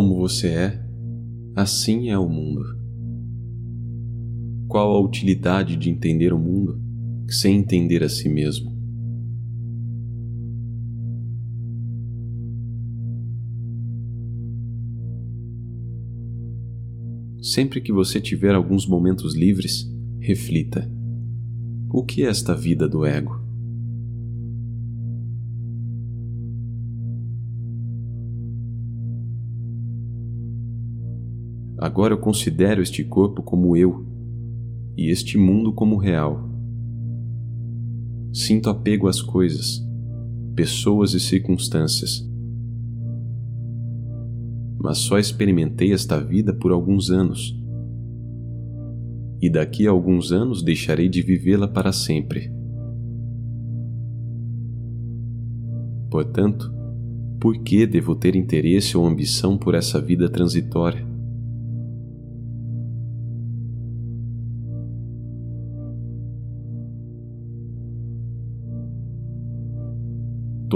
como você é, assim é o mundo. Qual a utilidade de entender o mundo sem entender a si mesmo? Sempre que você tiver alguns momentos livres, reflita: o que é esta vida do ego? Agora eu considero este corpo como eu e este mundo como real. Sinto apego às coisas, pessoas e circunstâncias. Mas só experimentei esta vida por alguns anos. E daqui a alguns anos deixarei de vivê-la para sempre. Portanto, por que devo ter interesse ou ambição por essa vida transitória?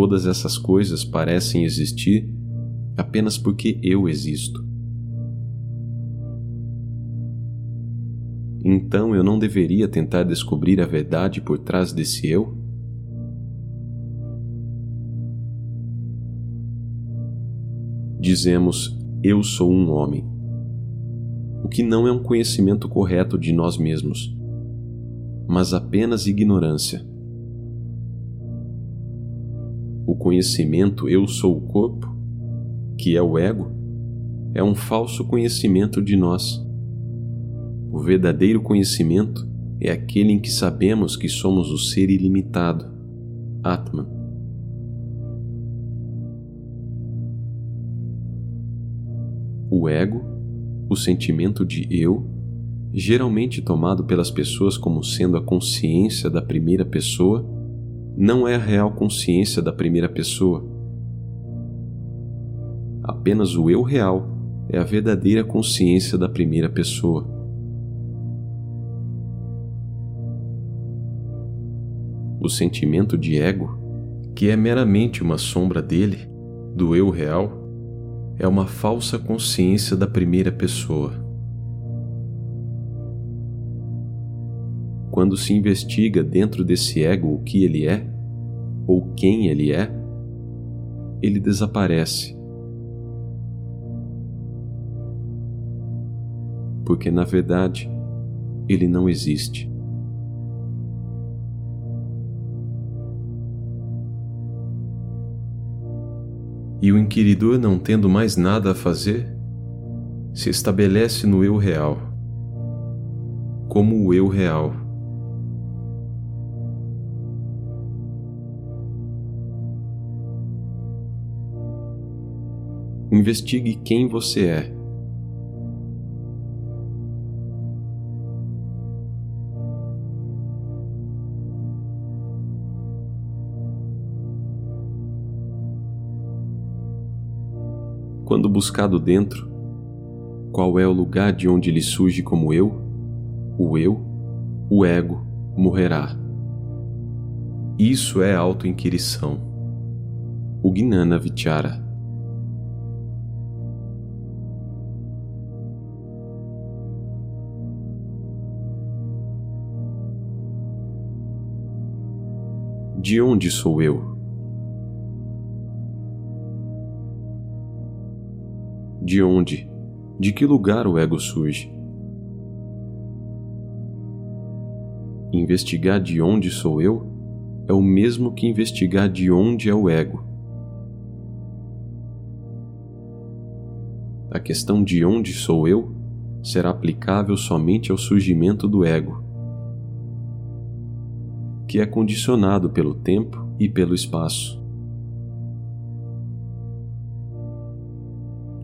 Todas essas coisas parecem existir apenas porque eu existo. Então eu não deveria tentar descobrir a verdade por trás desse eu? Dizemos, eu sou um homem, o que não é um conhecimento correto de nós mesmos, mas apenas ignorância o conhecimento eu sou o corpo, que é o ego, é um falso conhecimento de nós. O verdadeiro conhecimento é aquele em que sabemos que somos o ser ilimitado, Atman. O ego, o sentimento de eu, geralmente tomado pelas pessoas como sendo a consciência da primeira pessoa, não é a real consciência da primeira pessoa. Apenas o eu real é a verdadeira consciência da primeira pessoa. O sentimento de ego, que é meramente uma sombra dele, do eu real, é uma falsa consciência da primeira pessoa. Quando se investiga dentro desse ego o que ele é, ou quem ele é, ele desaparece. Porque, na verdade, ele não existe. E o inquiridor, não tendo mais nada a fazer, se estabelece no eu real, como o eu real. Investigue quem você é. Quando buscado dentro, qual é o lugar de onde ele surge como eu, o eu, o ego, morrerá. Isso é auto-inquirição. O Gnana Vichara. De onde sou eu? De onde? De que lugar o ego surge? Investigar de onde sou eu é o mesmo que investigar de onde é o ego. A questão de onde sou eu será aplicável somente ao surgimento do ego que é condicionado pelo tempo e pelo espaço.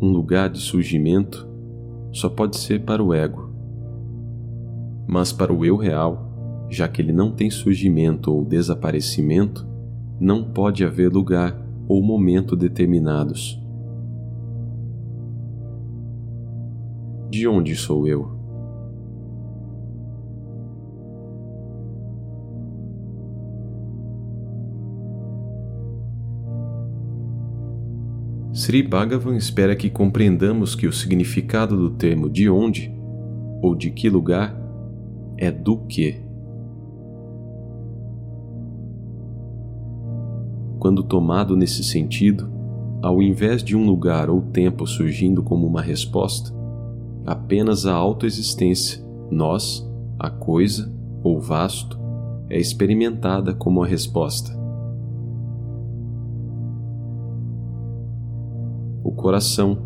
Um lugar de surgimento só pode ser para o ego. Mas para o eu real, já que ele não tem surgimento ou desaparecimento, não pode haver lugar ou momento determinados. De onde sou eu? Sri Bhagavan espera que compreendamos que o significado do termo de onde ou de que lugar é do que. Quando tomado nesse sentido, ao invés de um lugar ou tempo surgindo como uma resposta, apenas a autoexistência, nós, a coisa ou vasto, é experimentada como a resposta. O coração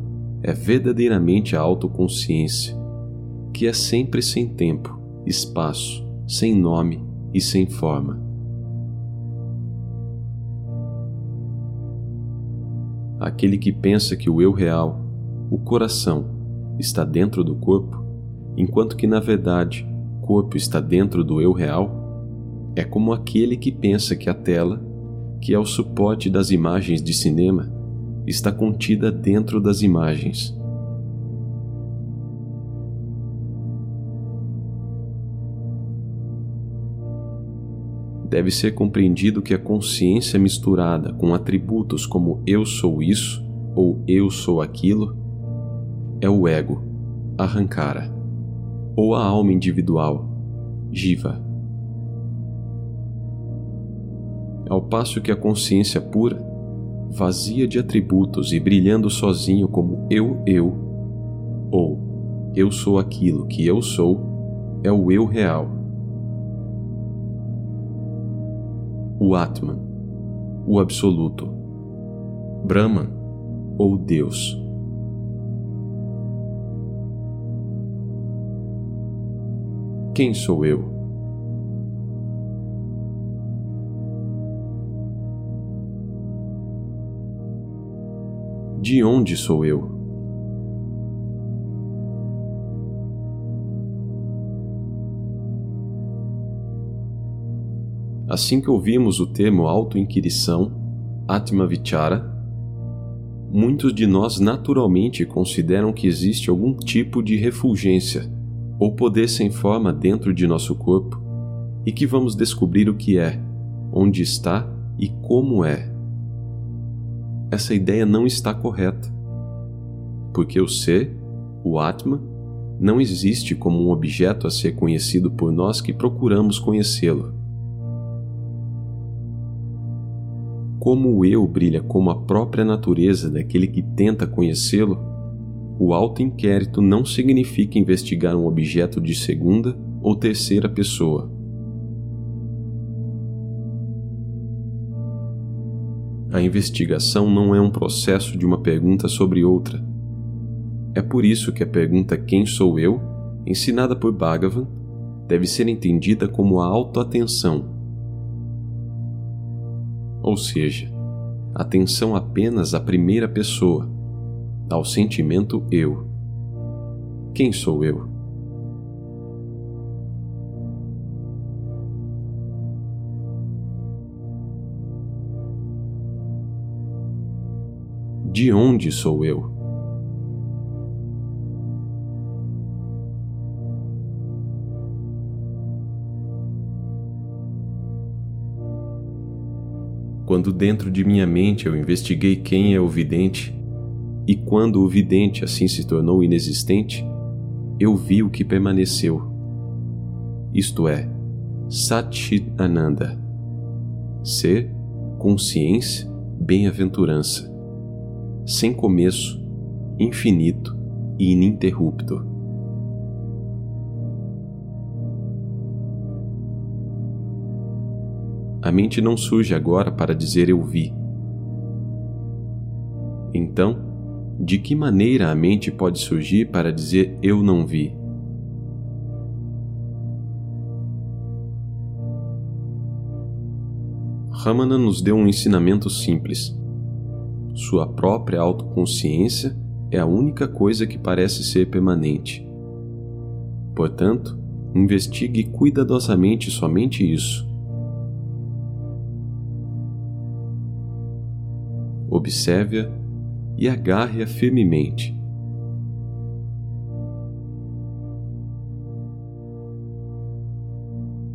é verdadeiramente a autoconsciência, que é sempre sem tempo, espaço, sem nome e sem forma. Aquele que pensa que o eu real, o coração, está dentro do corpo, enquanto que na verdade o corpo está dentro do eu real, é como aquele que pensa que a tela, que é o suporte das imagens de cinema, está contida dentro das imagens. Deve ser compreendido que a consciência misturada com atributos como eu sou isso ou eu sou aquilo é o ego, arrancara, ou a alma individual, jiva. Ao passo que a consciência pura vazia de atributos e brilhando sozinho como eu, eu, ou eu sou aquilo que eu sou, é o eu real. O Atman, o Absoluto, Brahman ou Deus. Quem sou eu? De onde sou eu? Assim que ouvimos o termo auto-inquirição, Atma Vichara, muitos de nós naturalmente consideram que existe algum tipo de refulgência ou poder sem forma dentro de nosso corpo e que vamos descobrir o que é, onde está e como é essa ideia não está correta. Porque o ser, o Atma, não existe como um objeto a ser conhecido por nós que procuramos conhecê-lo. Como o eu brilha como a própria natureza daquele que tenta conhecê-lo, o auto-inquérito não significa investigar um objeto de segunda ou terceira pessoa A investigação não é um processo de uma pergunta sobre outra. É por isso que a pergunta Quem sou eu, ensinada por Bhagavan, deve ser entendida como a autoatenção. Ou seja, atenção apenas à primeira pessoa, ao sentimento eu. Quem sou eu? De onde sou eu? Quando dentro de minha mente eu investiguei quem é o vidente, e quando o vidente assim se tornou inexistente, eu vi o que permaneceu. Isto é, Satchit Ananda. Ser, consciência, bem-aventurança sem começo, infinito e ininterrupto. A mente não surge agora para dizer eu vi. Então, de que maneira a mente pode surgir para dizer eu não vi? Ramana nos deu um ensinamento simples sua própria autoconsciência é a única coisa que parece ser permanente. Portanto, investigue cuidadosamente somente isso. Observe-a e agarre-a firmemente.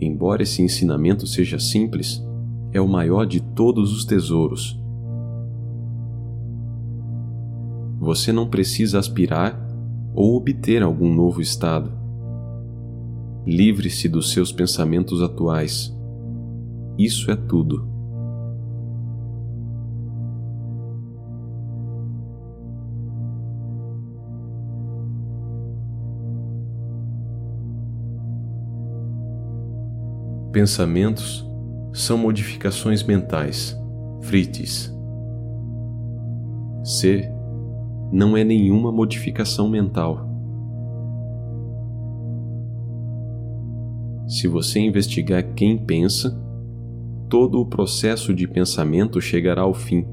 Embora esse ensinamento seja simples, é o maior de todos os tesouros Você não precisa aspirar ou obter algum novo estado. Livre-se dos seus pensamentos atuais. Isso é tudo. Pensamentos são modificações mentais, frites. Ser não é nenhuma modificação mental. Se você investigar quem pensa, todo o processo de pensamento chegará ao fim.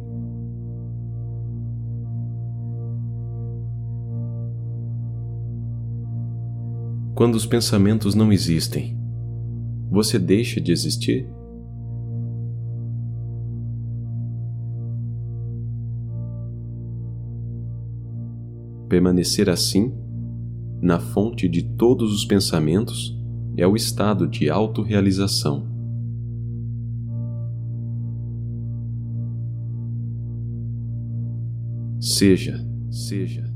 Quando os pensamentos não existem, você deixa de existir? Permanecer assim, na fonte de todos os pensamentos, é o estado de autorrealização. Seja, seja.